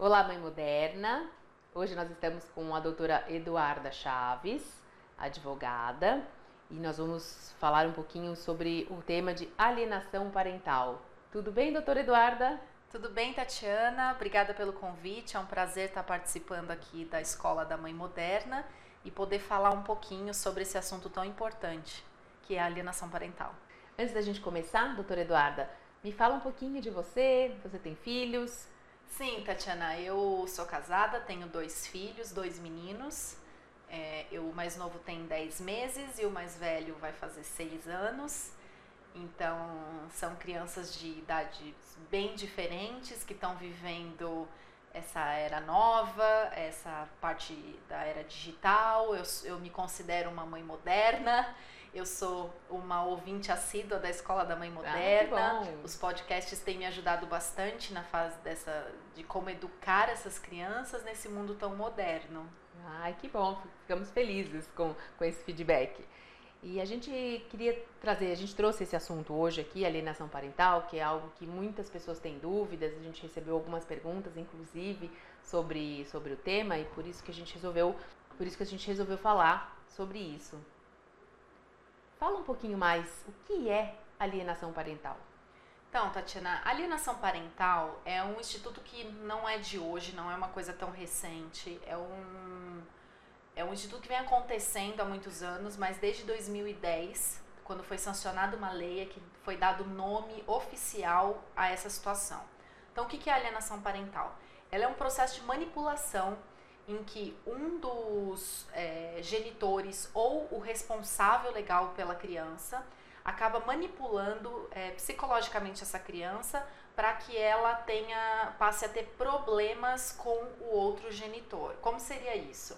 Olá, Mãe Moderna. Hoje nós estamos com a doutora Eduarda Chaves, advogada, e nós vamos falar um pouquinho sobre o tema de alienação parental. Tudo bem, doutora Eduarda? Tudo bem, Tatiana? Obrigada pelo convite. É um prazer estar participando aqui da Escola da Mãe Moderna e poder falar um pouquinho sobre esse assunto tão importante, que é a alienação parental. Antes da gente começar, doutora Eduarda, me fala um pouquinho de você. Você tem filhos? Sim, Tatiana, eu sou casada, tenho dois filhos, dois meninos. É, eu, o mais novo tem 10 meses e o mais velho vai fazer 6 anos. Então, são crianças de idades bem diferentes que estão vivendo essa era nova, essa parte da era digital. Eu, eu me considero uma mãe moderna. Eu sou uma ouvinte assídua da Escola da Mãe ah, Moderna. Ah, Os podcasts têm me ajudado bastante na fase dessa de como educar essas crianças nesse mundo tão moderno. Ai, que bom, ficamos felizes com, com esse feedback. E a gente queria trazer, a gente trouxe esse assunto hoje aqui, alienação parental, que é algo que muitas pessoas têm dúvidas, a gente recebeu algumas perguntas, inclusive, sobre, sobre o tema, e por isso que a gente resolveu, por isso que a gente resolveu falar sobre isso. Fala um pouquinho mais, o que é alienação parental? Então, Tatiana, alienação parental é um instituto que não é de hoje, não é uma coisa tão recente. É um, é um instituto que vem acontecendo há muitos anos, mas desde 2010, quando foi sancionada uma lei, é que foi dado nome oficial a essa situação. Então, o que é alienação parental? Ela é um processo de manipulação em que um dos é, genitores ou o responsável legal pela criança acaba manipulando é, psicologicamente essa criança para que ela tenha passe a ter problemas com o outro genitor. Como seria isso?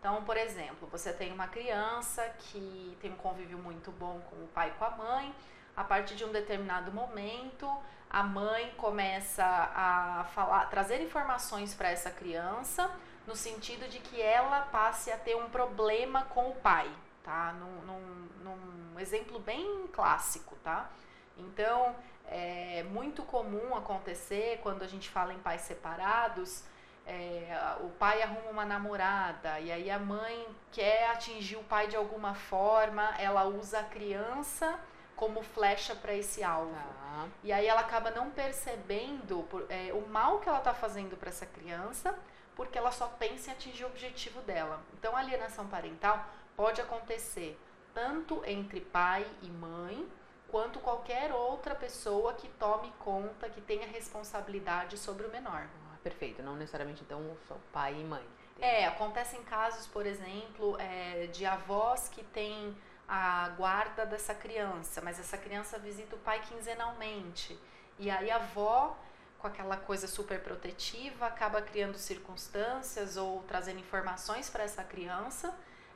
Então, por exemplo, você tem uma criança que tem um convívio muito bom com o pai e com a mãe. A partir de um determinado momento, a mãe começa a falar, trazer informações para essa criança no sentido de que ela passe a ter um problema com o pai, tá? Num, num, num exemplo bem clássico, tá? Então, é muito comum acontecer quando a gente fala em pais separados, é, o pai arruma uma namorada e aí a mãe quer atingir o pai de alguma forma, ela usa a criança como flecha para esse alvo. Tá. E aí ela acaba não percebendo por, é, o mal que ela está fazendo para essa criança, porque ela só pensa em atingir o objetivo dela. Então, a alienação parental pode acontecer tanto entre pai e mãe, quanto qualquer outra pessoa que tome conta, que tenha responsabilidade sobre o menor. Ah, perfeito, não necessariamente então só pai e mãe. É, acontecem casos, por exemplo, é, de avós que têm a guarda dessa criança, mas essa criança visita o pai quinzenalmente. E aí a avó, com aquela coisa super protetiva, acaba criando circunstâncias ou trazendo informações para essa criança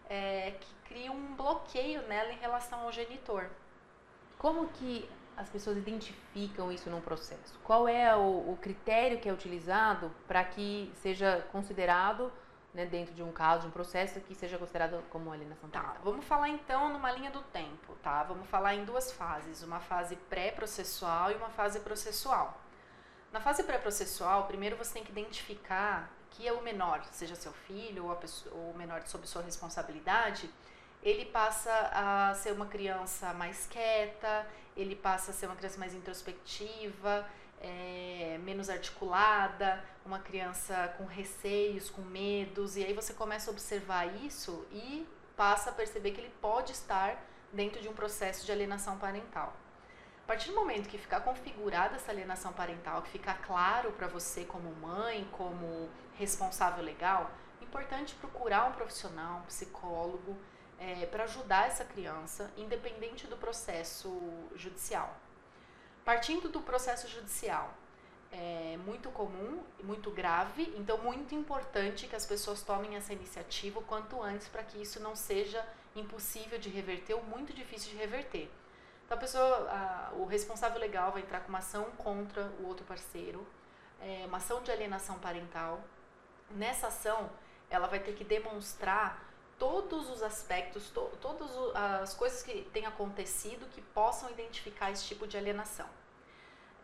é, que cria um bloqueio nela em relação ao genitor. Como que as pessoas identificam isso num processo? Qual é o, o critério que é utilizado para que seja considerado né, dentro de um caso, de um processo que seja considerado como alienação Tá, vamos falar então numa linha do tempo, tá? Vamos falar em duas fases, uma fase pré-processual e uma fase processual. Na fase pré-processual, primeiro você tem que identificar que é o menor, seja seu filho ou, pessoa, ou o menor sob sua responsabilidade, ele passa a ser uma criança mais quieta, ele passa a ser uma criança mais introspectiva, é, menos articulada, uma criança com receios, com medos, e aí você começa a observar isso e passa a perceber que ele pode estar dentro de um processo de alienação parental. A partir do momento que ficar configurada essa alienação parental, que ficar claro para você como mãe, como responsável legal, é importante procurar um profissional, um psicólogo, é, para ajudar essa criança, independente do processo judicial. Partindo do processo judicial, é muito comum muito grave, então muito importante que as pessoas tomem essa iniciativa o quanto antes para que isso não seja impossível de reverter ou muito difícil de reverter. Então a pessoa, a, o responsável legal vai entrar com uma ação contra o outro parceiro, é, uma ação de alienação parental. Nessa ação, ela vai ter que demonstrar todos os aspectos, to, todas as coisas que têm acontecido que possam identificar esse tipo de alienação.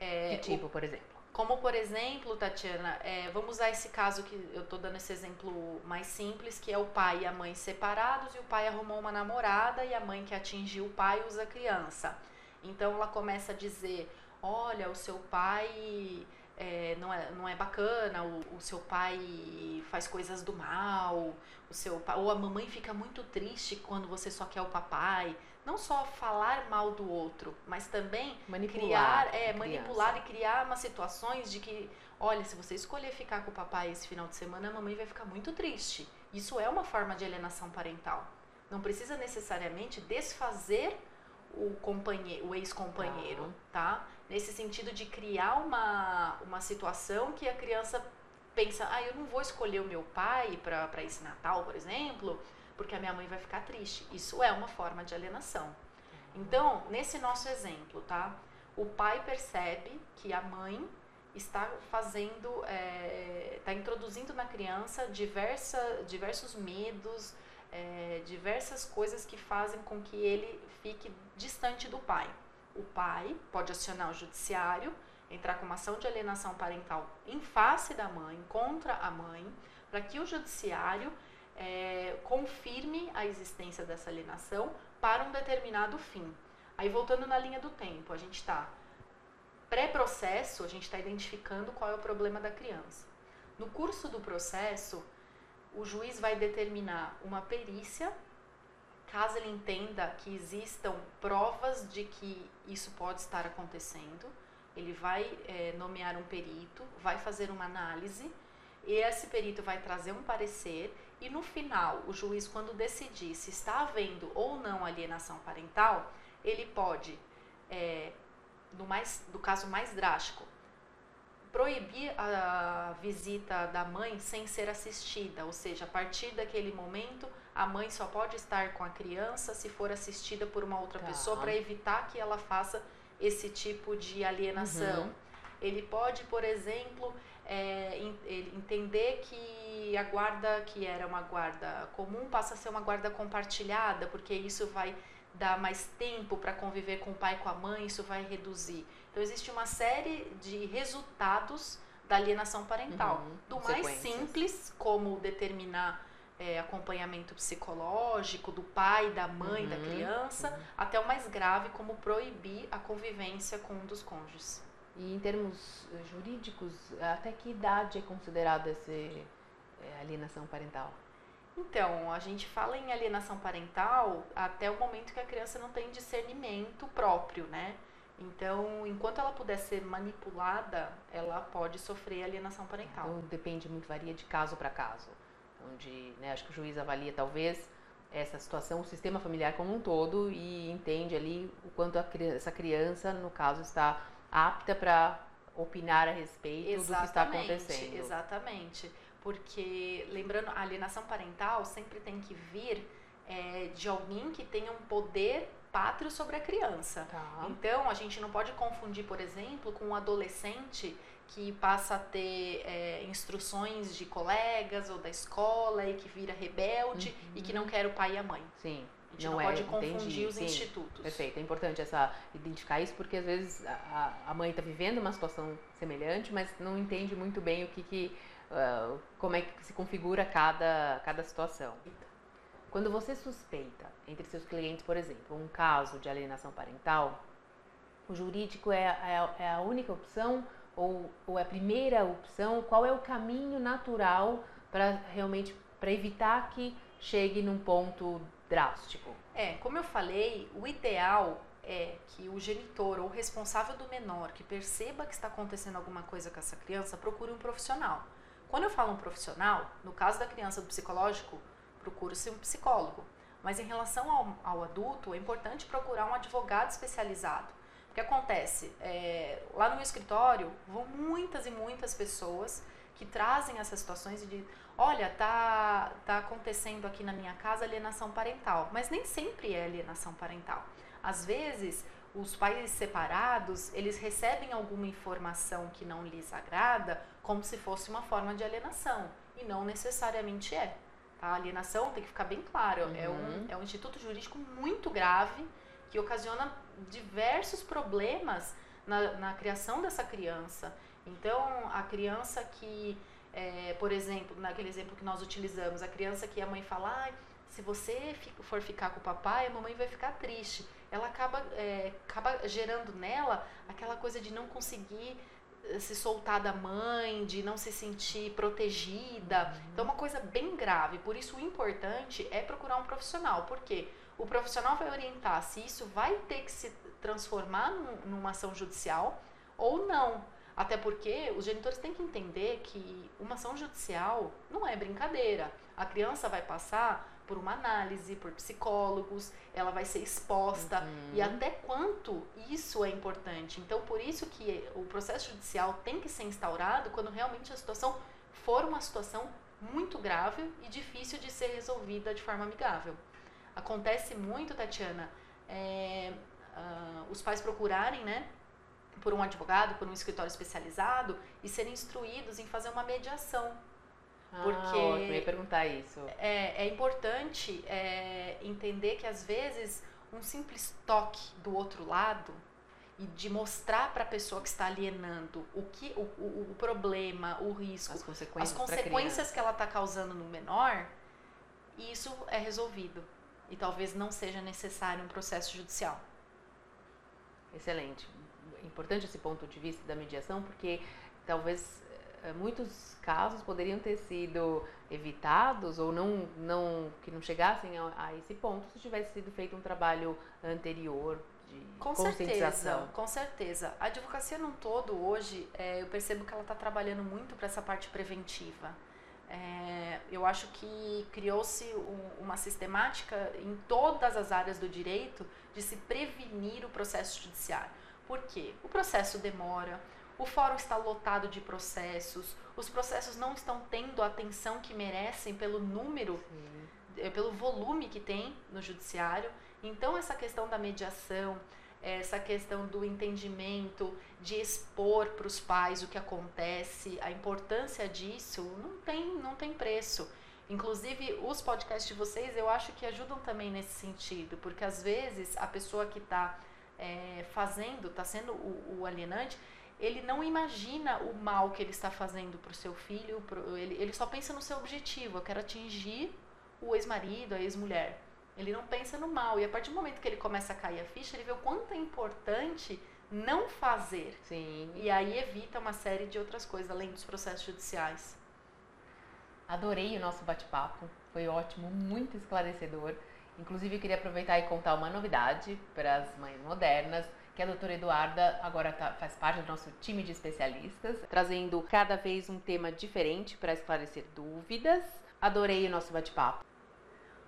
É, que tipo, o, por exemplo? Como, por exemplo, Tatiana, é, vamos usar esse caso que eu estou dando esse exemplo mais simples, que é o pai e a mãe separados e o pai arrumou uma namorada e a mãe que atingiu o pai usa a criança. Então ela começa a dizer: olha, o seu pai é, não, é, não é bacana, o, o, seu pai faz coisas do mal, o seu ou a mamãe fica muito triste quando você só quer o papai não só falar mal do outro, mas também manipular, criar, é, manipular e criar umas situações de que, olha, se você escolher ficar com o papai esse final de semana, a mamãe vai ficar muito triste. Isso é uma forma de alienação parental. Não precisa necessariamente desfazer o companheiro, o ex-companheiro, tá? Nesse sentido de criar uma, uma situação que a criança pensa, ah, eu não vou escolher o meu pai para esse Natal, por exemplo, porque a minha mãe vai ficar triste. Isso é uma forma de alienação. Então, nesse nosso exemplo, tá? O pai percebe que a mãe está fazendo, está é, introduzindo na criança diversa, diversos medos, é, diversas coisas que fazem com que ele fique distante do pai. O pai pode acionar o judiciário, entrar com uma ação de alienação parental em face da mãe, contra a mãe, para que o judiciário é, confirme a existência dessa alienação para um determinado fim. Aí voltando na linha do tempo, a gente está pré-processo, a gente está identificando qual é o problema da criança. No curso do processo, o juiz vai determinar uma perícia, caso ele entenda que existam provas de que isso pode estar acontecendo. Ele vai é, nomear um perito, vai fazer uma análise, e esse perito vai trazer um parecer e no final, o juiz, quando decidir se está havendo ou não alienação parental, ele pode, é, no, mais, no caso mais drástico, proibir a visita da mãe sem ser assistida, ou seja, a partir daquele momento a mãe só pode estar com a criança se for assistida por uma outra tá. pessoa para evitar que ela faça esse tipo de alienação. Uhum. Ele pode, por exemplo, é, entender que a guarda que era uma guarda comum passa a ser uma guarda compartilhada, porque isso vai dar mais tempo para conviver com o pai e com a mãe, isso vai reduzir. Então existe uma série de resultados da alienação parental, uhum, do mais simples, como determinar é, acompanhamento psicológico do pai, da mãe, uhum, da criança, uhum. até o mais grave, como proibir a convivência com um dos cônjuges. E em termos eh, jurídicos, até que idade é considerada essa é, alienação parental? Então, a gente fala em alienação parental até o momento que a criança não tem discernimento próprio, né? Então, enquanto ela puder ser manipulada, ela pode sofrer alienação parental. Então, depende muito, varia de caso para caso. Onde, né, acho que o juiz avalia talvez essa situação, o sistema familiar como um todo e entende ali o quanto a, essa criança, no caso, está apta para opinar a respeito exatamente, do que está acontecendo. Exatamente. Porque, lembrando, a alienação parental sempre tem que vir é, de alguém que tenha um poder pátrio sobre a criança. Tá. Então, a gente não pode confundir, por exemplo, com um adolescente que passa a ter é, instruções de colegas ou da escola e que vira rebelde uhum. e que não quer o pai e a mãe. Sim. A gente não, não é, pode confundir entendi, os sim, institutos. Perfeito, é importante essa, identificar isso porque às vezes a, a mãe está vivendo uma situação semelhante, mas não entende muito bem o que, que uh, como é que se configura cada, cada situação. Quando você suspeita entre seus clientes, por exemplo, um caso de alienação parental, o jurídico é, é, é a única opção ou, ou é a primeira opção? Qual é o caminho natural para realmente para evitar que chegue num ponto drástico. É, como eu falei, o ideal é que o genitor ou responsável do menor que perceba que está acontecendo alguma coisa com essa criança procure um profissional. Quando eu falo um profissional, no caso da criança do psicológico, procure-se um psicólogo. Mas em relação ao, ao adulto, é importante procurar um advogado especializado O que acontece? É, lá no meu escritório vão muitas e muitas pessoas que trazem essas situações e dizem, olha, tá, tá acontecendo aqui na minha casa alienação parental. Mas nem sempre é alienação parental. Às vezes, os pais separados, eles recebem alguma informação que não lhes agrada como se fosse uma forma de alienação. E não necessariamente é. Tá? A alienação tem que ficar bem claro. Uhum. É, um, é um instituto jurídico muito grave que ocasiona diversos problemas na, na criação dessa criança. Então, a criança que, é, por exemplo, naquele exemplo que nós utilizamos, a criança que a mãe fala, ah, se você for ficar com o papai, a mamãe vai ficar triste. Ela acaba, é, acaba gerando nela aquela coisa de não conseguir eh, se soltar da mãe, de não se sentir protegida. Uhum. Então, é uma coisa bem grave. Por isso, o importante é procurar um profissional. Porque o profissional vai orientar se isso vai ter que se transformar num, numa ação judicial ou não. Até porque os genitores têm que entender que uma ação judicial não é brincadeira. A criança vai passar por uma análise, por psicólogos, ela vai ser exposta uhum. e até quanto isso é importante. Então, por isso que o processo judicial tem que ser instaurado quando realmente a situação for uma situação muito grave e difícil de ser resolvida de forma amigável. Acontece muito, Tatiana, é, uh, os pais procurarem, né, por um advogado, por um escritório especializado e serem instruídos em fazer uma mediação. Ah, porque eu ia perguntar isso. É, é importante é, entender que às vezes um simples toque do outro lado e de mostrar para a pessoa que está alienando o que o, o, o problema, o risco, as consequências, as consequências que ela está causando no menor, isso é resolvido e talvez não seja necessário um processo judicial. Excelente importante esse ponto de vista da mediação, porque talvez eh, muitos casos poderiam ter sido evitados ou não, não que não chegassem a, a esse ponto se tivesse sido feito um trabalho anterior de com certeza, com certeza. A advocacia num todo hoje, é, eu percebo que ela está trabalhando muito para essa parte preventiva. É, eu acho que criou-se um, uma sistemática em todas as áreas do direito de se prevenir o processo judiciário. Por quê? O processo demora, o fórum está lotado de processos, os processos não estão tendo a atenção que merecem pelo número, Sim. Eh, pelo volume que tem no judiciário. Então, essa questão da mediação, essa questão do entendimento, de expor para os pais o que acontece, a importância disso, não tem, não tem preço. Inclusive, os podcasts de vocês eu acho que ajudam também nesse sentido, porque às vezes a pessoa que está é, fazendo, está sendo o, o, alienante, ele não imagina o mal que ele está fazendo para o seu filho, pro, ele, ele só pensa no seu objetivo, eu quero atingir o ex-marido, a ex-mulher. Ele não pensa no mal. E a partir do momento que ele começa a cair a ficha, ele vê o quanto é importante não fazer. Sim. E aí evita uma série de outras coisas, além dos processos judiciais. Adorei o nosso bate-papo. Foi ótimo, muito esclarecedor. Inclusive, eu queria aproveitar e contar uma novidade para as mães modernas, que a doutora Eduarda agora tá, faz parte do nosso time de especialistas, trazendo cada vez um tema diferente para esclarecer dúvidas. Adorei o nosso bate-papo.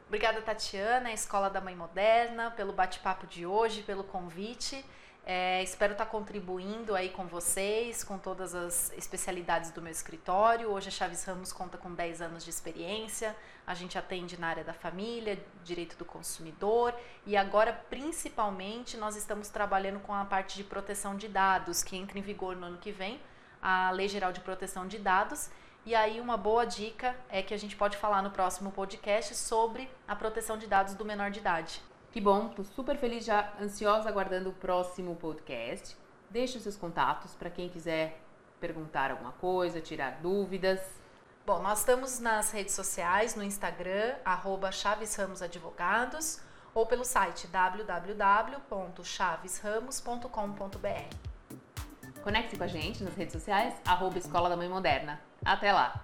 Obrigada, Tatiana, Escola da Mãe Moderna, pelo bate-papo de hoje, pelo convite. É, espero estar contribuindo aí com vocês, com todas as especialidades do meu escritório. Hoje a Chaves Ramos conta com 10 anos de experiência. A gente atende na área da família, direito do consumidor e agora, principalmente, nós estamos trabalhando com a parte de proteção de dados, que entra em vigor no ano que vem, a Lei Geral de Proteção de Dados. E aí, uma boa dica é que a gente pode falar no próximo podcast sobre a proteção de dados do menor de idade. Que bom, tô super feliz, já ansiosa aguardando o próximo podcast. Deixe os seus contatos para quem quiser perguntar alguma coisa, tirar dúvidas. Bom, nós estamos nas redes sociais, no Instagram, arroba Chaves Ramos Advogados, ou pelo site www.chavesramos.com.br. Conecte com a gente nas redes sociais, arroba Escola da Mãe Moderna. Até lá!